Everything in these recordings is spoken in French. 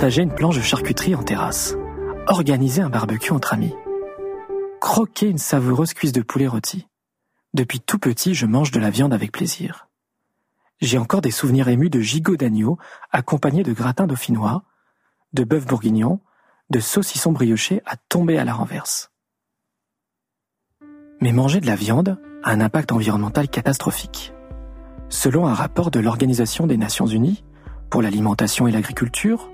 partager une planche de charcuterie en terrasse, organiser un barbecue entre amis, croquer une savoureuse cuisse de poulet rôti. Depuis tout petit, je mange de la viande avec plaisir. J'ai encore des souvenirs émus de gigots d'agneau accompagnés de gratins dauphinois, de bœuf bourguignon, de saucissons briochés à tomber à la renverse. Mais manger de la viande a un impact environnemental catastrophique. Selon un rapport de l'Organisation des Nations Unies pour l'alimentation et l'agriculture,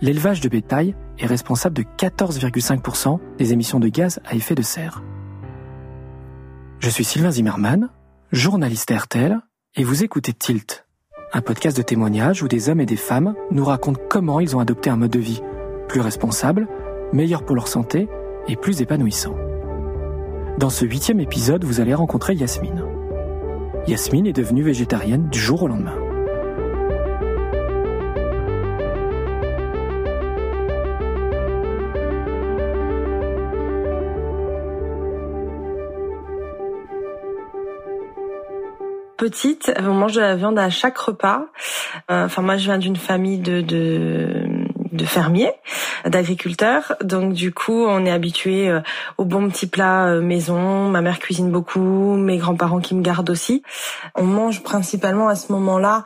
l'élevage de bétail est responsable de 14,5% des émissions de gaz à effet de serre. Je suis Sylvain Zimmermann, journaliste RTL, et vous écoutez Tilt, un podcast de témoignages où des hommes et des femmes nous racontent comment ils ont adopté un mode de vie plus responsable, meilleur pour leur santé et plus épanouissant. Dans ce huitième épisode, vous allez rencontrer Yasmine. Yasmine est devenue végétarienne du jour au lendemain. Petite, on mange de la viande à chaque repas. Euh, enfin, moi, je viens d'une famille de, de, de fermiers, d'agriculteurs. Donc, du coup, on est habitué euh, aux bons petits plats euh, maison. Ma mère cuisine beaucoup, mes grands-parents qui me gardent aussi. On mange principalement à ce moment-là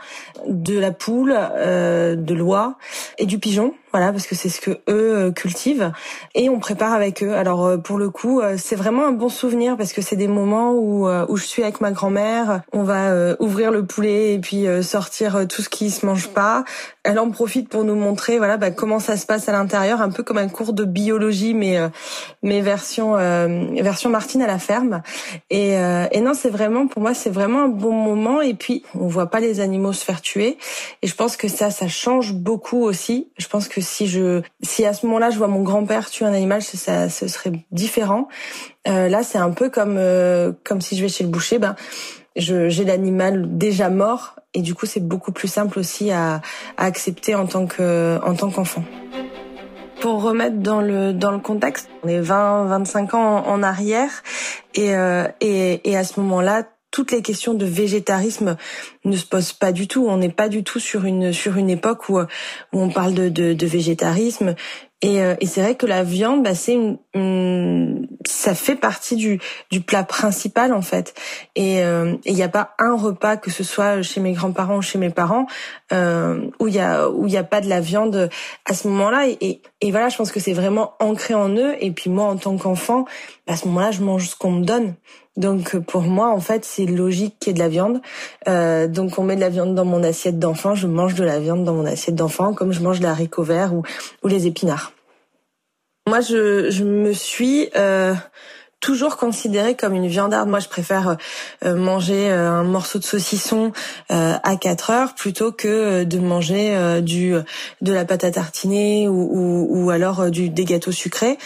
de la poule, de l'oie et du pigeon voilà parce que c'est ce que eux euh, cultivent et on prépare avec eux. Alors euh, pour le coup, euh, c'est vraiment un bon souvenir parce que c'est des moments où où je suis avec ma grand-mère, on va ouvrir le poulet et puis sortir tout ce qui se mange pas. Elle en profite pour nous montrer voilà bah, comment ça se passe à l'intérieur, un peu comme un cours de biologie mais mais version version Martine à la ferme. Et et non, c'est vraiment pour moi c'est vraiment un bon moment et puis on voit pas les animaux se faire tuer et je pense que ça ça change beaucoup aussi. Je pense que si je, si à ce moment-là je vois mon grand-père tuer un animal, ça, ce serait différent. Euh, là, c'est un peu comme euh, comme si je vais chez le boucher, ben j'ai l'animal déjà mort et du coup c'est beaucoup plus simple aussi à, à accepter en tant que en tant qu'enfant. Pour remettre dans le dans le contexte, on est 20 25 ans en, arrière et, euh, et et à ce moment-là toutes les questions de végétarisme ne se posent pas du tout. On n'est pas du tout sur une sur une époque où où on parle de de, de végétarisme. Et, euh, et c'est vrai que la viande, bah, c'est une, ça fait partie du, du plat principal en fait. Et euh, il n'y a pas un repas, que ce soit chez mes grands-parents ou chez mes parents, euh, où il y a où il y a pas de la viande à ce moment-là. Et, et, voilà, je pense que c'est vraiment ancré en eux. Et puis moi, en tant qu'enfant, à ce moment-là, je mange ce qu'on me donne. Donc pour moi, en fait, c'est logique qu'il y ait de la viande. Euh, donc on met de la viande dans mon assiette d'enfant, je mange de la viande dans mon assiette d'enfant, comme je mange de l'haricot vert ou, ou les épinards. Moi, je, je me suis euh, toujours considérée comme une viandarde. Moi, je préfère euh, manger euh, un morceau de saucisson euh, à 4 heures plutôt que de manger du de la pâte à tartiner ou, ou, ou alors du des gâteaux sucrés.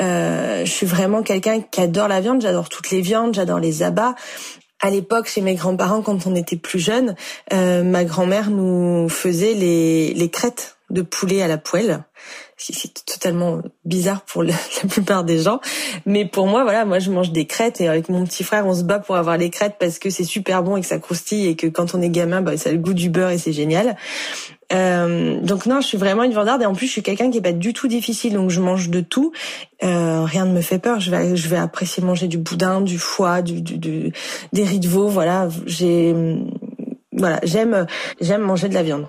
Euh, je suis vraiment quelqu'un qui adore la viande. J'adore toutes les viandes. J'adore les abats. À l'époque, chez mes grands-parents, quand on était plus jeunes, euh, ma grand-mère nous faisait les, les crêtes de poulet à la poêle. C'est totalement bizarre pour la plupart des gens, mais pour moi, voilà, moi je mange des crêtes et avec mon petit frère, on se bat pour avoir les crêtes parce que c'est super bon et que ça croustille et que quand on est gamin, bah, ça a le goût du beurre et c'est génial. Euh, donc non, je suis vraiment une vendarde et en plus je suis quelqu'un qui est pas du tout difficile, donc je mange de tout. Euh, rien ne me fait peur. Je vais, je vais apprécier manger du boudin, du foie, du, du, des riz de veau. Voilà, j'ai, voilà, j'aime, j'aime manger de la viande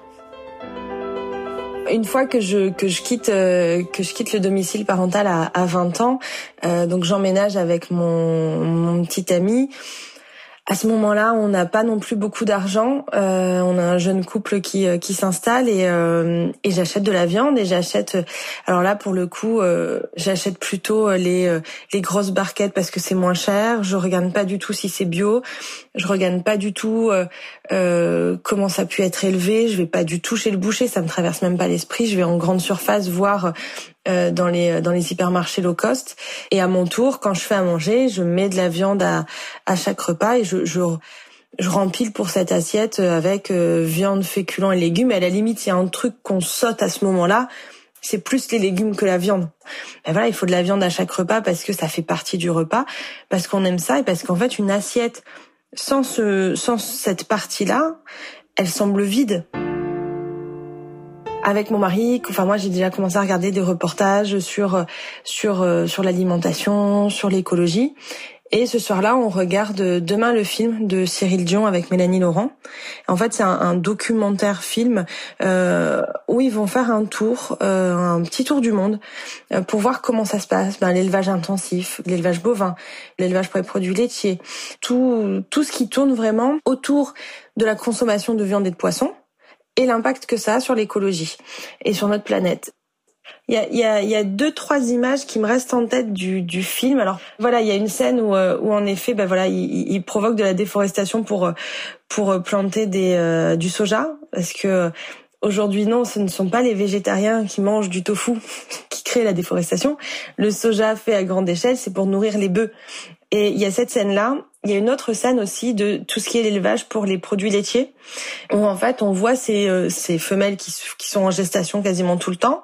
une fois que je que je quitte euh, que je quitte le domicile parental à, à 20 ans, euh, donc j'emménage avec mon, mon petit ami. À ce moment-là, on n'a pas non plus beaucoup d'argent. Euh, on a un jeune couple qui euh, qui s'installe et euh, et j'achète de la viande et j'achète. Alors là, pour le coup, euh, j'achète plutôt les les grosses barquettes parce que c'est moins cher. Je regarde pas du tout si c'est bio. Je regarde pas du tout comment ça a pu être élevé. Je vais pas du tout chez le boucher. Ça me traverse même pas l'esprit. Je vais en grande surface voir euh, dans les dans les hypermarchés low cost. Et à mon tour, quand je fais à manger, je mets de la viande à, à chaque repas et je, je je rempile pour cette assiette avec euh, viande, féculents et légumes. Et à la limite, il y a un truc qu'on saute à ce moment-là, c'est plus les légumes que la viande. Et voilà, il faut de la viande à chaque repas parce que ça fait partie du repas, parce qu'on aime ça et parce qu'en fait, une assiette sans ce, sans cette partie-là, elle semble vide. Avec mon mari, enfin moi j'ai déjà commencé à regarder des reportages sur sur sur l'alimentation, sur l'écologie et ce soir-là, on regarde demain le film de Cyril Dion avec Mélanie Laurent. En fait, c'est un, documentaire film euh, où ils vont faire un tour, euh, un petit tour du monde, euh, pour voir comment ça se passe. Ben, l'élevage intensif, l'élevage bovin, l'élevage pour les produits laitiers, tout tout ce qui tourne vraiment autour de la consommation de viande et de poisson et l'impact que ça a sur l'écologie et sur notre planète. Il y a, y, a, y a, deux trois images qui me restent en tête du, du film. Alors voilà, il y a une scène où, euh, où en effet, ben voilà, il, il, provoque de la déforestation pour euh, pour planter des euh, du soja parce que Aujourd'hui, non, ce ne sont pas les végétariens qui mangent du tofu qui créent la déforestation. Le soja fait à grande échelle, c'est pour nourrir les bœufs. Et il y a cette scène-là. Il y a une autre scène aussi de tout ce qui est l'élevage pour les produits laitiers, où en fait on voit ces, euh, ces femelles qui, qui, sont en gestation quasiment tout le temps.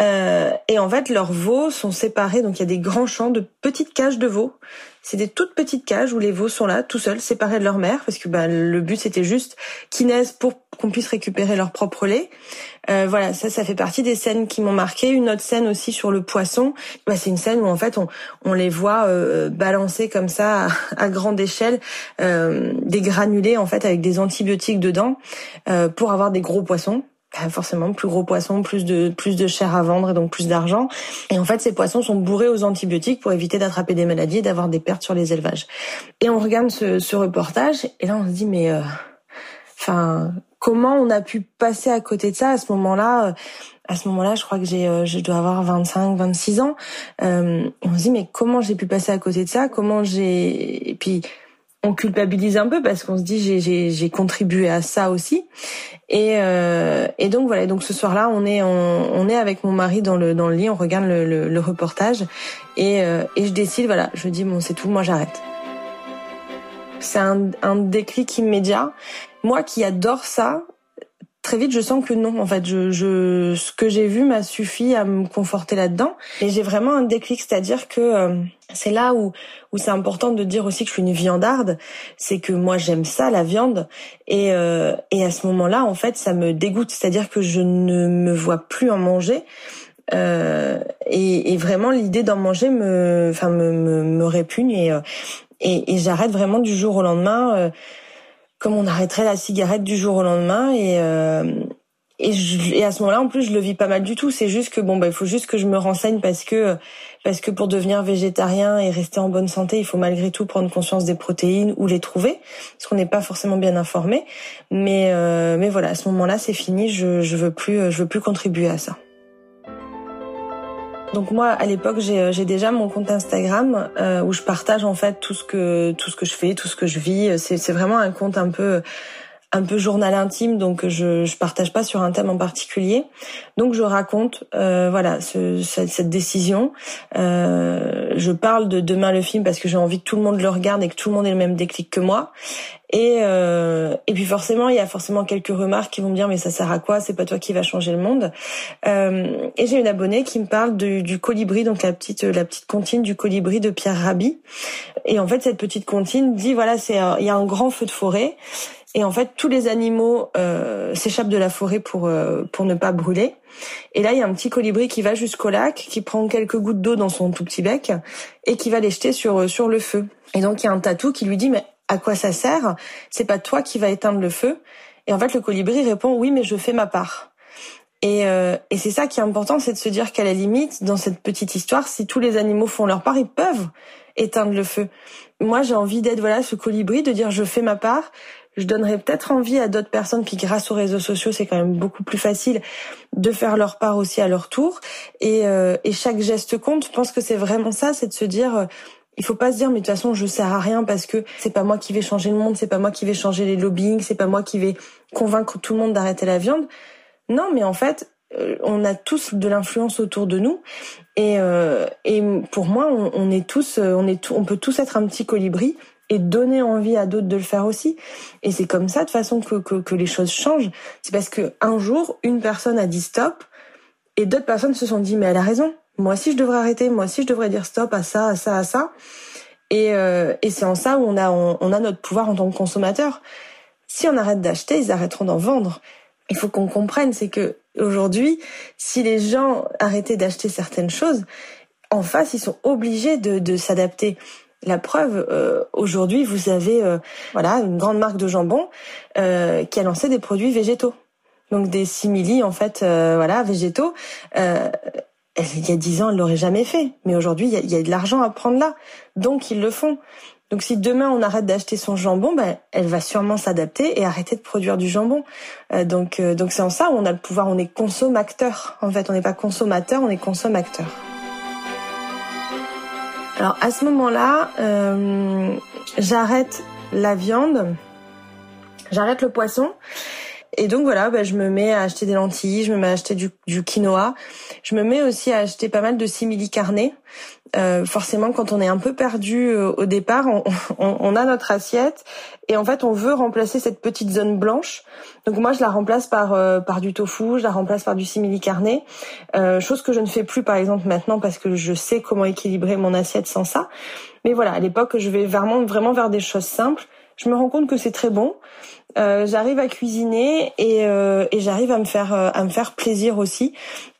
Euh, et en fait leurs veaux sont séparés, donc il y a des grands champs de petites cages de veaux c'est des toutes petites cages où les veaux sont là, tout seuls, séparés de leur mère, parce que bah, le but c'était juste qu'ils naissent pour qu'on puisse récupérer leur propre lait. Euh, voilà, ça, ça fait partie des scènes qui m'ont marqué. Une autre scène aussi sur le poisson, bah, c'est une scène où en fait on, on les voit euh, balancer comme ça à, grande échelle euh, des granulés en fait avec des antibiotiques dedans euh, pour avoir des gros poissons. Bah, forcément plus gros poissons, plus de plus de chair à vendre et donc plus d'argent. Et en fait, ces poissons sont bourrés aux antibiotiques pour éviter d'attraper des maladies et d'avoir des pertes sur les élevages. Et on regarde ce, reportage et là on se dit mais euh, enfin comment on a pu passer à côté de ça à ce moment-là à ce moment-là, je crois que j'ai, euh, je dois avoir 25, 26 ans. Euh, on se dit mais comment j'ai pu passer à côté de ça? Comment j'ai et puis on culpabilise un peu parce qu'on se dit j'ai, j'ai, contribué à ça aussi. Et, euh, et donc voilà. Donc ce soir-là, on est on, est avec mon mari dans le dans le lit, on regarde le, le, reportage et, euh, et je décide voilà, je dis bon c'est tout, moi j'arrête. C'est un, un déclic immédiat. Moi qui adore ça, très vite, je sens que non. En fait, je, je ce que j'ai vu m'a suffi à me conforter là-dedans. Et j'ai vraiment un déclic, c'est-à-dire que euh, c'est là où où c'est important de dire aussi que je suis une viandarde. C'est que moi j'aime ça, la viande, et euh, et à ce moment-là, en fait, ça me dégoûte. C'est-à-dire que je ne me vois plus en manger. Euh, et, et, vraiment l'idée d'en manger me, enfin me, me, répugne et, euh, et, et j'arrête vraiment du jour au lendemain. Euh, comme on arrêterait la cigarette du jour au lendemain. Et euh, et, je, et à ce moment-là en plus je le vis pas mal du tout. C'est juste que bon bah il faut juste que je me renseigne parce que parce que pour devenir végétarien et rester en bonne santé il faut malgré tout prendre conscience des protéines ou les trouver parce qu'on n'est pas forcément bien informé. Mais euh, mais voilà à ce moment-là c'est fini. Je je veux plus je veux plus contribuer à ça donc moi, à l'époque, j'ai euh, déjà mon compte Instagram euh, où je partage en fait tout ce que tout ce que je fais, tout ce que je vis. C'est vraiment un compte un peu un peu journal intime, donc je je partage pas sur un thème en particulier. Donc je raconte euh, voilà ce, cette, cette, décision. Euh, je parle de demain le film parce que j'ai envie que tout le monde le regarde et que tout le monde ait le même déclic que moi. Et euh, et puis forcément il y a forcément quelques remarques qui vont me dire mais ça sert à quoi? C'est pas toi qui va changer le monde. Euh, et j'ai une abonnée qui me parle du, du colibri, donc la petite la petite comptine du colibri de Pierre Rabhi. Et en fait cette petite comptine dit voilà c'est il y a un grand feu de forêt et en fait, tous les animaux euh, s'échappent de la forêt pour euh, pour ne pas brûler. Et là, il y a un petit colibri qui va jusqu'au lac, qui prend quelques gouttes d'eau dans son tout petit bec et qui va les jeter sur euh, sur le feu. Et donc, il y a un tatou qui lui dit mais à quoi ça sert? C'est pas toi qui va éteindre le feu. Et en fait, le colibri répond oui, mais je fais ma part. Et, euh, et c'est ça qui est important, c'est de se dire qu'à la limite, dans cette petite histoire, si tous les animaux font leur part, ils peuvent éteindre le feu. Moi, j'ai envie d'être voilà ce colibri, de dire je fais ma part, je donnerais peut-être envie à d'autres personnes, puis grâce aux réseaux sociaux, c'est quand même beaucoup plus facile de faire leur part aussi à leur tour. Et, euh, et chaque geste compte. Je pense que c'est vraiment ça, c'est de se dire, euh, il faut pas se dire, mais de toute façon, je sers à rien parce que c'est pas moi qui vais changer le monde, c'est pas moi qui vais changer les lobbying, c'est pas moi qui vais convaincre tout le monde d'arrêter la viande. Non, mais en fait, on a tous de l'influence autour de nous et, et pour moi on, est tous on est on peut tous être un petit colibri et donner envie à d'autres de le faire aussi. Et c'est comme ça de façon que, que, que les choses changent. C'est parce que un jour, une personne a dit stop et d'autres personnes se sont dit mais elle a raison. Moi aussi je devrais arrêter. Moi aussi je devrais dire stop à ça, à ça, à ça. Et, euh, et c'est en ça où on a on, a notre pouvoir en tant que consommateur. Si on arrête d'acheter, ils arrêteront d'en vendre. Il faut qu'on comprenne, c'est que aujourd'hui, si les gens arrêtaient d'acheter certaines choses, en face, ils sont obligés de, de s'adapter. La preuve, euh, aujourd'hui, vous avez euh, voilà une grande marque de jambon euh, qui a lancé des produits végétaux, donc des simili en fait, voilà végétaux. il y a dix ans, elle l'aurait jamais fait, mais aujourd'hui, il y a, de l'argent à prendre là, donc ils le font. Donc si demain on arrête d'acheter son jambon, ben, elle va sûrement s'adapter et arrêter de produire du jambon. donc donc c'est en ça où on a le pouvoir, on est consommateur. En fait, on n'est pas consommateur, on est consommateur. Alors à ce moment-là, euh, j'arrête la viande, j'arrête le poisson. Et donc voilà, bah, je me mets à acheter des lentilles, je me mets à acheter du, du quinoa, je me mets aussi à acheter pas mal de simili carnés euh, forcément, quand on est un peu perdu euh, au départ, on, on, on, a notre assiette et en fait, on veut remplacer cette petite zone blanche. Donc moi, je la remplace par euh, par du tofu, je la remplace par du simili carné, euh, chose que je ne fais plus par exemple maintenant parce que je sais comment équilibrer mon assiette sans ça. Mais voilà, à l'époque, je vais vraiment vraiment vers des choses simples. Je me rends compte que c'est très bon. Euh, j'arrive à cuisiner et, euh, et j'arrive à me faire euh, à me faire plaisir aussi.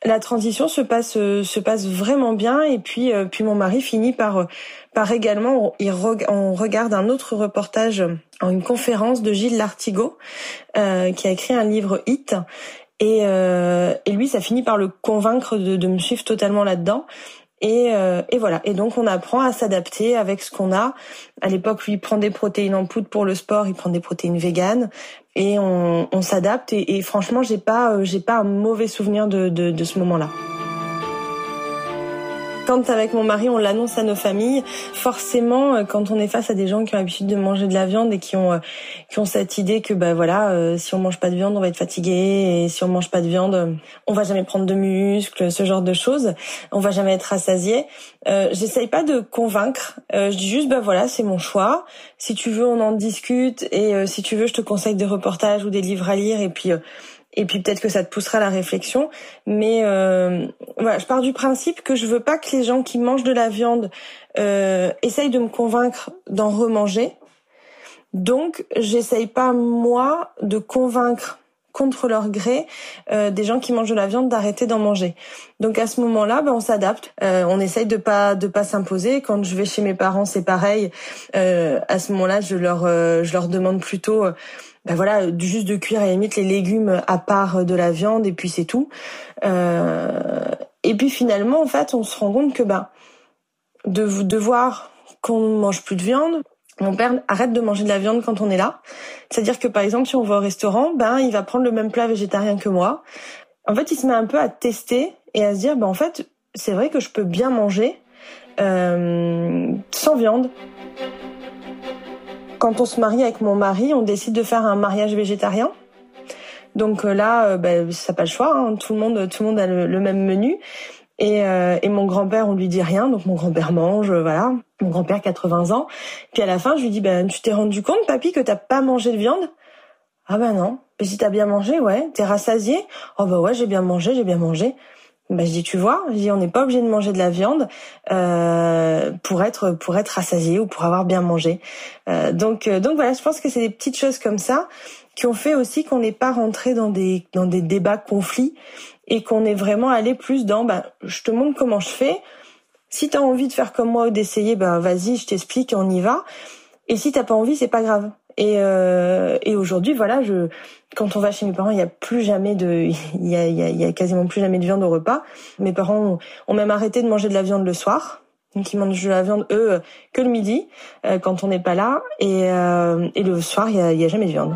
La transition se passe se passe vraiment bien et puis puis mon mari finit par par également il on regarde un autre reportage en une conférence de Gilles Lartigot qui a écrit un livre Hit et, et lui, ça finit par le convaincre de, de me suivre totalement là-dedans. Et, euh, et, voilà. Et donc on apprend à s'adapter avec ce qu'on a. À l'époque, lui il prend des protéines en poudre pour le sport, il prend des protéines véganes, et on, s'adapte. Et, franchement, j'ai pas, euh, j'ai pas un mauvais souvenir de, de, de ce moment-là. Quand avec mon mari on l'annonce à nos familles, forcément euh, quand on est face à des gens qui ont l'habitude de manger de la viande et qui ont euh, qui ont cette idée que bah voilà euh, si on mange pas de viande on va être fatigué et si on mange pas de viande on va jamais prendre de muscles ce genre de choses. On va jamais être rassasié. Euh, j'essaye pas de convaincre. Je dis juste bah voilà c'est mon choix. Si tu veux on en discute et si tu veux je te conseille des reportages ou des livres à lire et puis et puis peut-être que ça te poussera à la réflexion. Mais euh, voilà, je pars du principe que je veux pas que les gens qui mangent de la viande euh, essayent de me convaincre d'en remanger. Donc, j'essaye pas moi de convaincre contre leur gré euh, des gens qui mangent de la viande d'arrêter d'en manger. Donc à ce moment-là, ben, on s'adapte. Euh, on essaye de pas de pas s'imposer. Quand je vais chez mes parents, c'est pareil. Euh, à ce moment-là, je leur euh, je leur demande plutôt ben voilà, juste de cuire à la limite les légumes à part de la viande et puis c'est tout. Euh, et puis finalement, en fait, on se rend compte que ben de, voir qu'on mange plus de viande, mon père arrête de manger de la viande quand on est là. C'est-à-dire que par exemple, si on va au restaurant, ben il va prendre le même plat végétarien que moi. En fait, il se met un peu à tester et à se dire, ben en fait, c'est vrai que je peux bien manger euh, sans viande quand on se marie avec mon mari, on décide de faire un mariage végétarien. Donc euh, là, euh, ben, ça pas le choix. Hein. Tout le monde, tout le monde a le, même menu. Et, euh, et mon grand-père, on lui dit rien. Donc mon grand-père mange, voilà. Mon grand-père, 80 ans. Puis à la fin, je lui dis, ben tu t'es rendu compte, papy, que t'as pas mangé de viande? Ah ben non. Mais si t'as bien mangé, ouais. T'es rassasié? Oh ben ouais, j'ai bien mangé, j'ai bien mangé. Ben, je dis tu vois, je dis on n'est pas obligé de manger de la viande euh, pour être pour être rassasié ou pour avoir bien mangé. Euh, donc euh, donc voilà, je pense que c'est des petites choses comme ça qui ont fait aussi qu'on n'est pas rentré dans des dans des débats conflits et qu'on est vraiment allé plus dans ben je te montre comment je fais. Si tu as envie de faire comme moi ou d'essayer, ben vas-y, je t'explique, on y va. Et si t'as pas envie, c'est pas grave. Et, euh, et aujourd'hui, voilà, je, quand on va chez mes parents, il y a plus jamais de, il y a, il y a, quasiment plus jamais de viande au repas. Mes parents ont, même arrêté de manger de la viande le soir. Donc ils mangent de la viande eux que le midi euh, quand on n'est pas là et, euh, et le soir il y a, y a jamais de viande.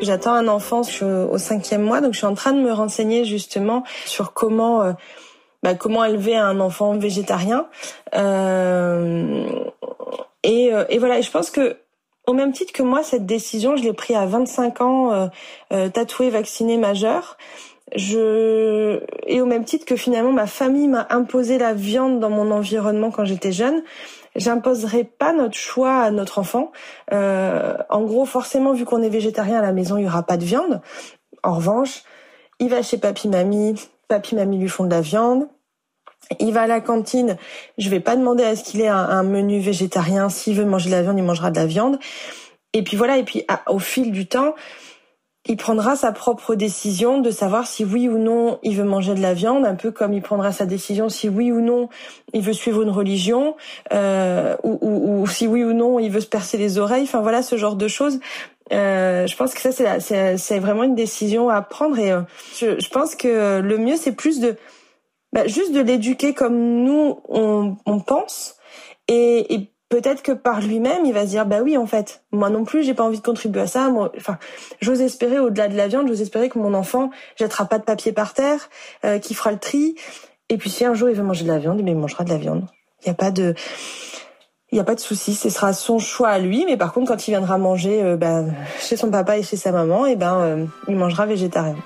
J'attends un enfant, au cinquième mois, donc je suis en train de me renseigner justement sur comment euh, bah, comment élever un enfant végétarien. Euh, et, euh, et voilà, je pense que Au même titre que moi, cette décision, je l'ai prise à 25 ans, euh, euh, tatouée, vaccinée, majeure. Je et au même titre que finalement ma famille m'a imposé la viande dans mon environnement quand j'étais jeune, j'imposerai pas notre choix à notre enfant. Euh, en gros, forcément, vu qu'on est végétarien à la maison, il y aura pas de viande. En revanche, il va chez papy mamie, papy mamie lui font de la viande. Il va à la cantine, je vais pas demander à ce qu'il ait un, menu végétarien. S'il veut manger de la viande, il mangera de la viande. Et puis voilà, et puis au fil du temps, il prendra sa propre décision de savoir si oui ou non il veut manger de la viande, un peu comme il prendra sa décision si oui ou non il veut suivre une religion, euh, ou, ou, ou, si oui ou non il veut se percer les oreilles. Enfin voilà ce genre de choses. Euh, je pense que ça c'est vraiment une décision à prendre et euh, je, je pense que le mieux c'est plus de bah, juste de l'éduquer comme nous on, pense. Et, peut-être que par lui-même il va se dire bah oui en fait moi non plus j'ai pas envie de contribuer à ça. Enfin j'ose espérer au-delà de la viande j'ose espérer que mon enfant jettera pas de papier par terre euh, qui fera le tri. Et puis si un jour il veut manger de la viande il mangera de la viande. Il a pas de il y a pas de souci, ce sera son choix à lui, mais par contre quand il viendra manger euh, bah, chez son papa et chez sa maman, et eh ben euh, il mangera végétarien.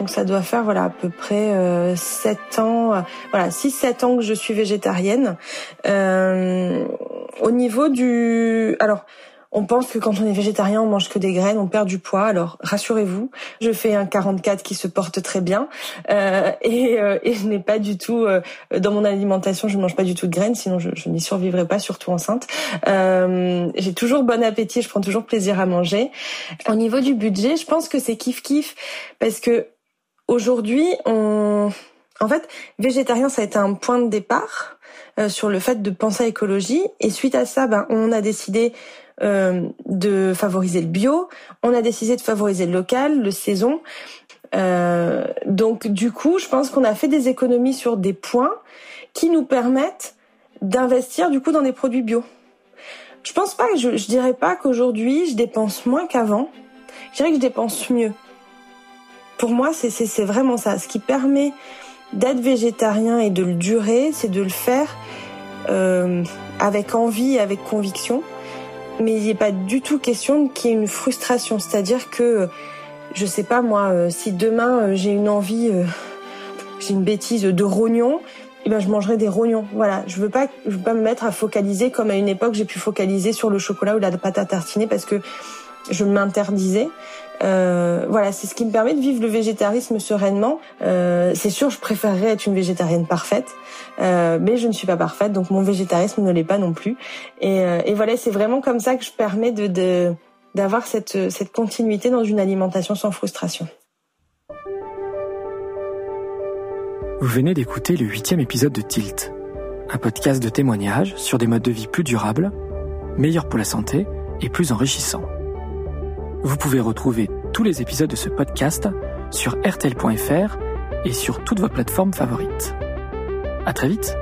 Donc ça doit faire voilà à peu près euh, 7 ans, euh, voilà 6-7 ans que je suis végétarienne. Euh, au niveau du, alors on pense que quand on est végétarien, on mange que des graines, on perd du poids. Alors rassurez-vous, je fais un 44 qui se porte très bien euh, et, euh, et, je n'ai pas du tout euh, dans mon alimentation, je ne mange pas du tout de graines, sinon je, je n'y survivrai pas, surtout enceinte. J'ai toujours bon appétit, je prends toujours plaisir à manger. Au niveau du budget, je pense que c'est kiff kiff parce que Aujourd'hui, en fait, végétarien, ça a été un point de départ euh, sur le fait de penser à écologie. Et suite à ça, ben, on a décidé euh, de favoriser le bio, on a décidé de favoriser le local, le saison. Euh, donc du coup, je pense qu'on a fait des économies sur des points qui nous permettent d'investir du coup dans des produits bio. Je pense pas, je dirais pas qu'aujourd'hui je dépense moins qu'avant. Je dirais que je dépense mieux pour moi, c'est vraiment ça. Ce qui permet d'être végétarien et de le durer, c'est de le faire euh, avec envie avec conviction. Mais il n'est pas du tout question qu'il y ait une frustration. C'est-à-dire que, je sais pas moi, euh, si demain euh, j'ai une envie, j'ai une bêtise de rognons, eh ben je mangerai des rognons. Voilà, je veux pas, je veux pas me mettre à focaliser comme à une époque j'ai pu focaliser sur le chocolat ou la pâte à tartiner parce que je m'interdisais. Euh, voilà, c'est ce qui me permet de vivre le végétarisme sereinement. Euh, c'est sûr, je préférerais être une végétarienne parfaite, euh, mais je ne suis pas parfaite, donc mon végétarisme ne l'est pas non plus. Et, voilà, c'est vraiment comme ça que je permets de d'avoir cette continuité dans une alimentation sans frustration. Vous venez d'écouter le huitième épisode de Tilt, un podcast de témoignages sur des modes de vie plus durables, meilleurs pour la santé et plus enrichissants. Vous pouvez retrouver tous les épisodes de ce podcast sur rtl.fr et sur toutes vos plateformes favorites. À très vite!